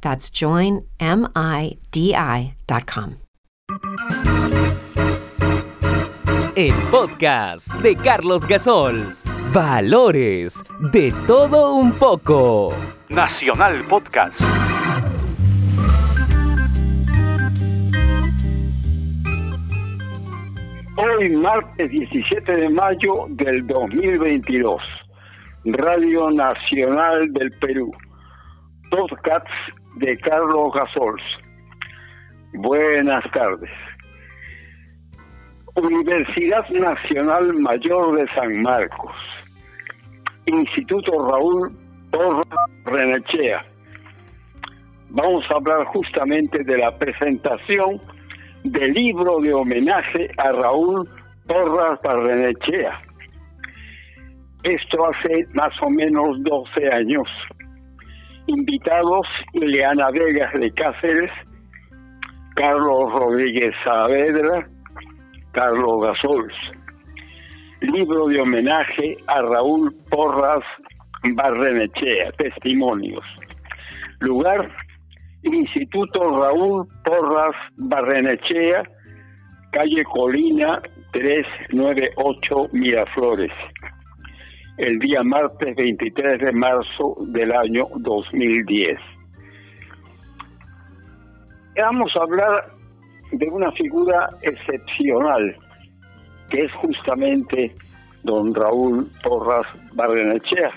That's joinmidi.com. El podcast de Carlos Gasols. Valores de todo un poco. Nacional Podcast. Hoy, martes 17 de mayo del 2022, Radio Nacional del Perú, podcast de Carlos Gasols. Buenas tardes. Universidad Nacional Mayor de San Marcos, Instituto Raúl Torres Renechea. Vamos a hablar justamente de la presentación del libro de homenaje a Raúl Torres Barrenechea. Esto hace más o menos 12 años. Invitados Ileana Vegas de Cáceres, Carlos Rodríguez Saavedra, Carlos Gasols. Libro de homenaje a Raúl Porras Barrenechea, testimonios. Lugar, Instituto Raúl Porras Barrenechea, calle Colina 398 Miraflores. El día martes 23 de marzo del año 2010. Vamos a hablar de una figura excepcional, que es justamente don Raúl Porras Barrenechea.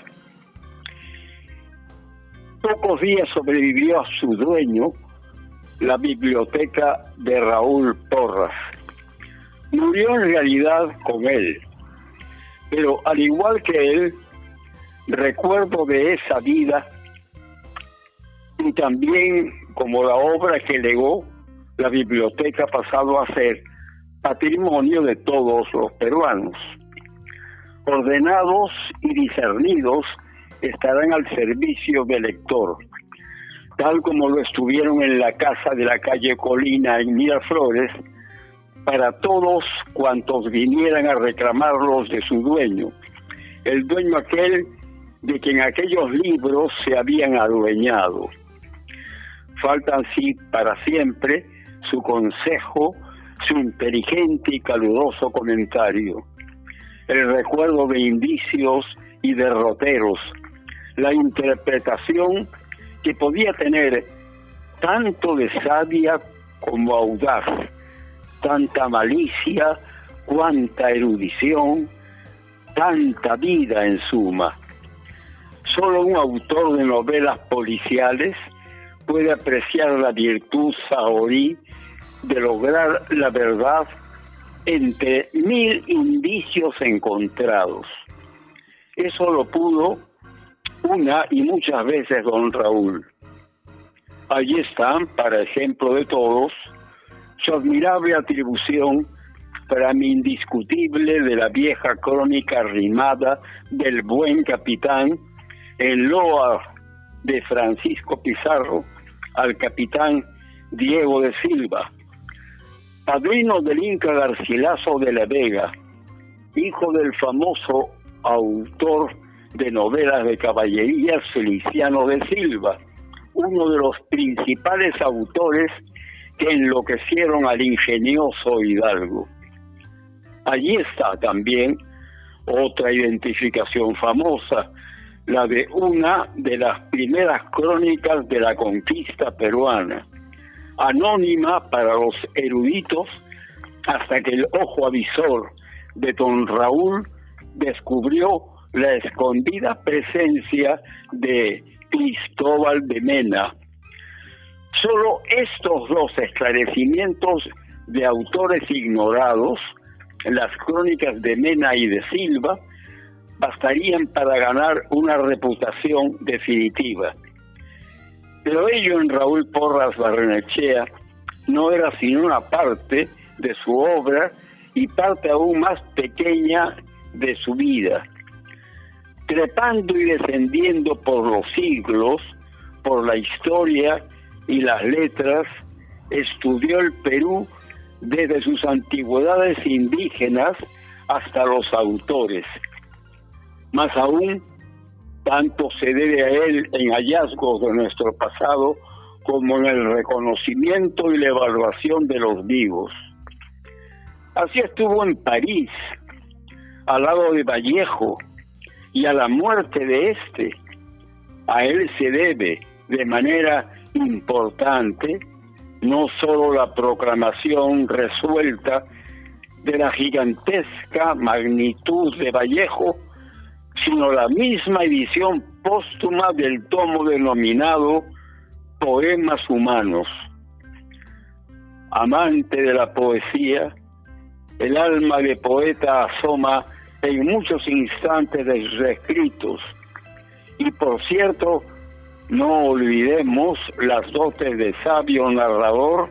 Pocos días sobrevivió a su dueño la biblioteca de Raúl Porras. Murió en realidad con él, pero al igual que él, recuerdo de esa vida y también como la obra que legó la biblioteca pasado a ser patrimonio de todos los peruanos. Ordenados y discernidos estarán al servicio del lector, tal como lo estuvieron en la casa de la calle Colina en Miraflores, para todos cuantos vinieran a reclamarlos de su dueño, el dueño aquel de quien aquellos libros se habían adueñado. Faltan sí para siempre su consejo, su inteligente y caluroso comentario, el recuerdo de indicios y derroteros, la interpretación que podía tener tanto de sabia como audaz, tanta malicia, cuanta erudición, tanta vida en suma. Solo un autor de novelas policiales puede apreciar la virtud saorí de lograr la verdad entre mil indicios encontrados. Eso lo pudo una y muchas veces don Raúl. Allí están, para ejemplo de todos, admirable atribución para mí indiscutible de la vieja crónica rimada del buen capitán en loa de Francisco Pizarro al capitán Diego de Silva, padrino del Inca Garcilaso de la Vega, hijo del famoso autor de novelas de caballería Feliciano de Silva, uno de los principales autores que enloquecieron al ingenioso Hidalgo. Allí está también otra identificación famosa, la de una de las primeras crónicas de la conquista peruana, anónima para los eruditos, hasta que el ojo avisor de don Raúl descubrió la escondida presencia de Cristóbal de Mena. Solo estos dos esclarecimientos de autores ignorados, las crónicas de Mena y de Silva, bastarían para ganar una reputación definitiva. Pero ello en Raúl Porras Barrenechea no era sino una parte de su obra y parte aún más pequeña de su vida. Trepando y descendiendo por los siglos, por la historia y las letras, estudió el Perú desde sus antigüedades indígenas hasta los autores. Más aún, tanto se debe a él en hallazgos de nuestro pasado como en el reconocimiento y la evaluación de los vivos. Así estuvo en París, al lado de Vallejo, y a la muerte de éste. A él se debe, de manera importante, no solo la proclamación resuelta de la gigantesca magnitud de Vallejo, sino la misma edición póstuma del tomo denominado Poemas Humanos. Amante de la poesía, el alma de poeta asoma en muchos instantes de sus escritos. Y por cierto, no olvidemos las dotes de sabio narrador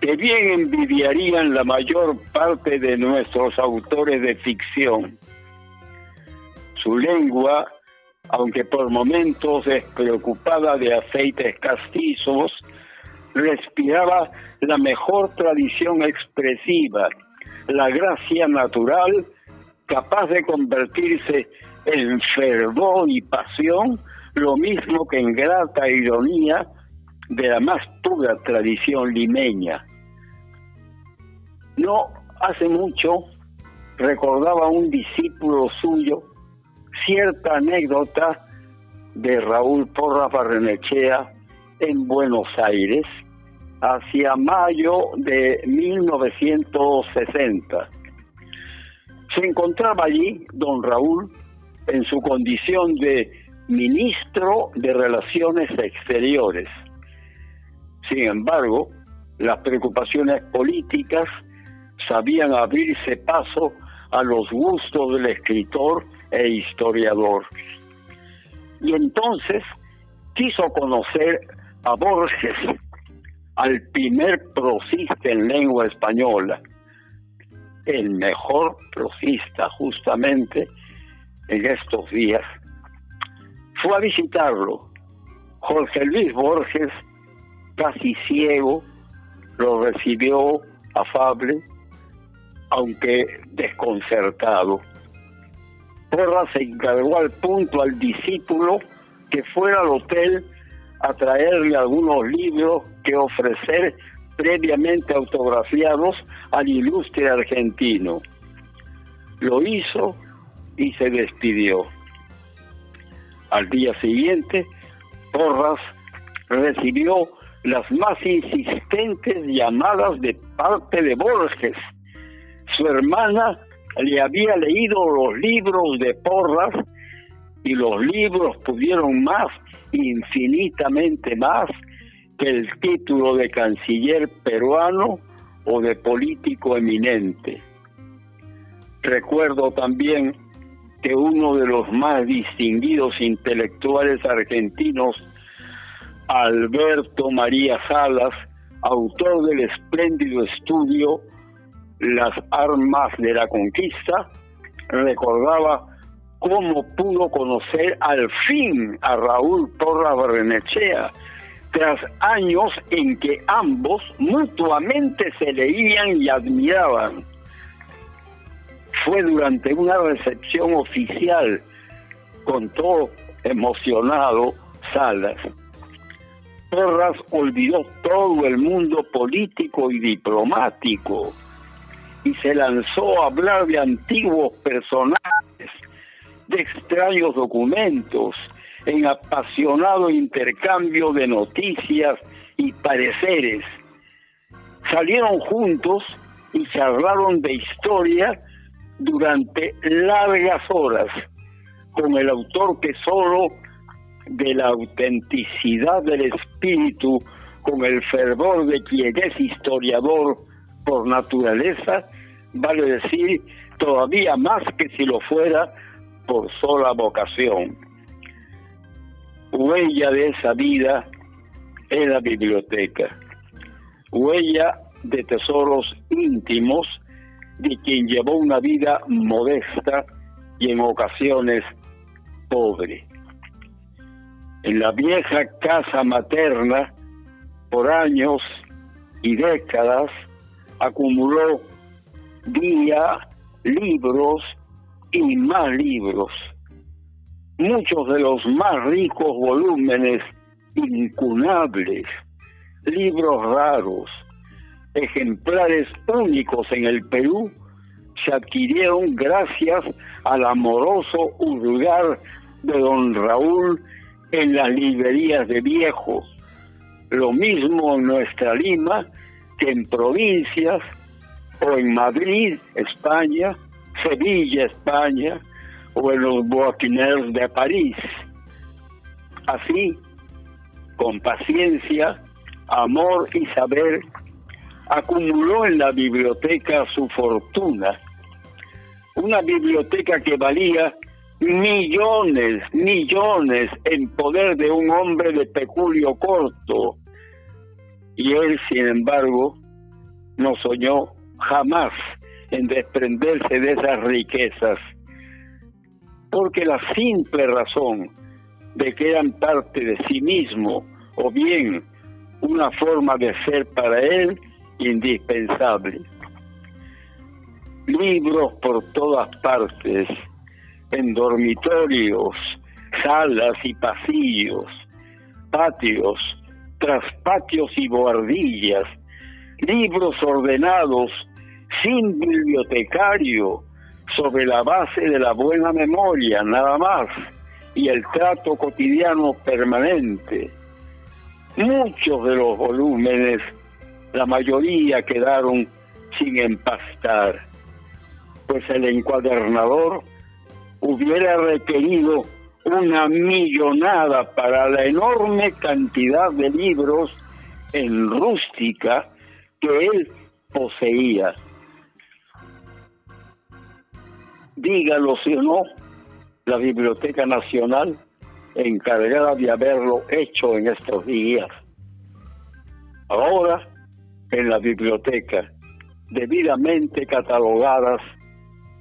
que bien envidiarían la mayor parte de nuestros autores de ficción. Su lengua, aunque por momentos despreocupada de aceites castizos, respiraba la mejor tradición expresiva, la gracia natural capaz de convertirse en fervor y pasión, lo mismo que en grata ironía de la más pura tradición limeña. No hace mucho recordaba un discípulo suyo cierta anécdota de Raúl Porra Barrenechea en Buenos Aires hacia mayo de 1960. Se encontraba allí don Raúl en su condición de ministro de Relaciones Exteriores. Sin embargo, las preocupaciones políticas sabían abrirse paso a los gustos del escritor e historiador. Y entonces quiso conocer a Borges, al primer prosista en lengua española, el mejor prosista justamente en estos días. Fue a visitarlo. Jorge Luis Borges, casi ciego, lo recibió afable, aunque desconcertado. Porra se encargó al punto al discípulo que fuera al hotel a traerle algunos libros que ofrecer previamente autografiados al ilustre argentino. Lo hizo y se despidió. Al día siguiente, Porras recibió las más insistentes llamadas de parte de Borges. Su hermana le había leído los libros de Porras y los libros pudieron más, infinitamente más, que el título de canciller peruano o de político eminente. Recuerdo también que uno de los más distinguidos intelectuales argentinos, Alberto María Salas, autor del espléndido estudio las armas de la conquista, recordaba cómo pudo conocer al fin a Raúl Porra Barrenechea, tras años en que ambos mutuamente se leían y admiraban. Fue durante una recepción oficial, contó emocionado Salas. Porras olvidó todo el mundo político y diplomático y se lanzó a hablar de antiguos personajes, de extraños documentos, en apasionado intercambio de noticias y pareceres. Salieron juntos y charlaron de historia durante largas horas con el autor que solo de la autenticidad del espíritu, con el fervor de quien es historiador por naturaleza, vale decir todavía más que si lo fuera por sola vocación. Huella de esa vida es la biblioteca, huella de tesoros íntimos de quien llevó una vida modesta y en ocasiones pobre. En la vieja casa materna, por años y décadas, acumuló día, libros y más libros. Muchos de los más ricos volúmenes incunables, libros raros, ejemplares únicos en el Perú, se adquirieron gracias al amoroso hurgar de don Raúl en las librerías de viejos. Lo mismo en nuestra Lima que en provincias o en Madrid, España, Sevilla, España o en los boaquiners de París. Así, con paciencia, amor y saber, acumuló en la biblioteca su fortuna. Una biblioteca que valía millones, millones en poder de un hombre de peculio corto. Y él, sin embargo, no soñó jamás en desprenderse de esas riquezas, porque la simple razón de que eran parte de sí mismo, o bien una forma de ser para él indispensable. Libros por todas partes, en dormitorios, salas y pasillos, patios, traspatios y boardillas, libros ordenados sin bibliotecario, sobre la base de la buena memoria, nada más, y el trato cotidiano permanente. Muchos de los volúmenes, la mayoría quedaron sin empastar, pues el encuadernador hubiera requerido una millonada para la enorme cantidad de libros en rústica que él poseía. Dígalo si no, la Biblioteca Nacional encargada de haberlo hecho en estos días. Ahora, en la biblioteca, debidamente catalogadas,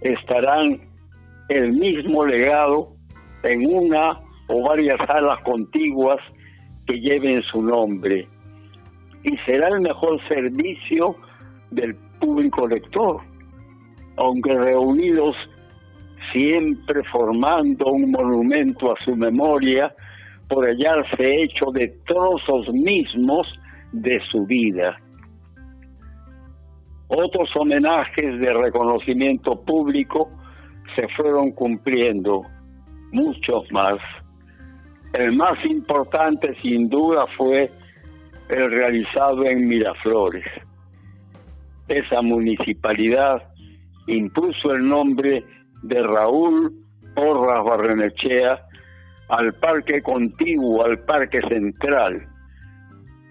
estarán el mismo legado en una o varias salas contiguas que lleven su nombre y será el mejor servicio del público lector, aunque reunidos siempre formando un monumento a su memoria por hallarse hecho de trozos mismos de su vida. Otros homenajes de reconocimiento público se fueron cumpliendo, muchos más. El más importante sin duda fue el realizado en Miraflores. Esa municipalidad impuso el nombre de Raúl Porras Barrenechea al parque contiguo, al parque central,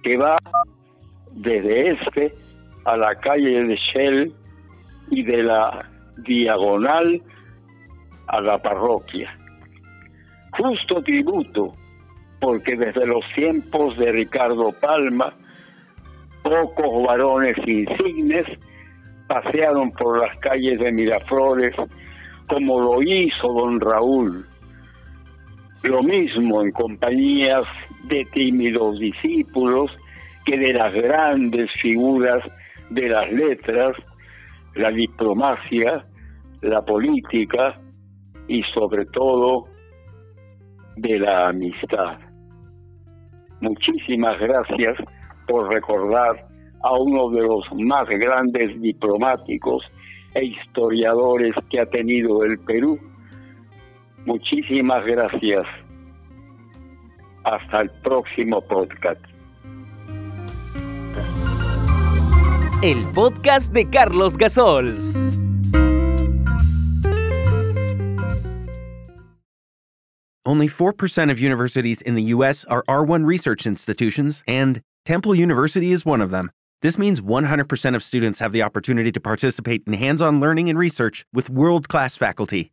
que va desde este a la calle de Shell y de la diagonal a la parroquia. Justo tributo, porque desde los tiempos de Ricardo Palma, pocos varones insignes pasearon por las calles de Miraflores como lo hizo don Raúl. Lo mismo en compañías de tímidos discípulos que de las grandes figuras de las letras, la diplomacia, la política y sobre todo de la amistad. Muchísimas gracias por recordar a uno de los más grandes diplomáticos e historiadores que ha tenido el Perú. Muchísimas gracias. Hasta el próximo podcast. El podcast de Carlos Gasols. Only 4% of universities in the U.S. are R1 research institutions, and Temple University is one of them. This means 100% of students have the opportunity to participate in hands on learning and research with world class faculty.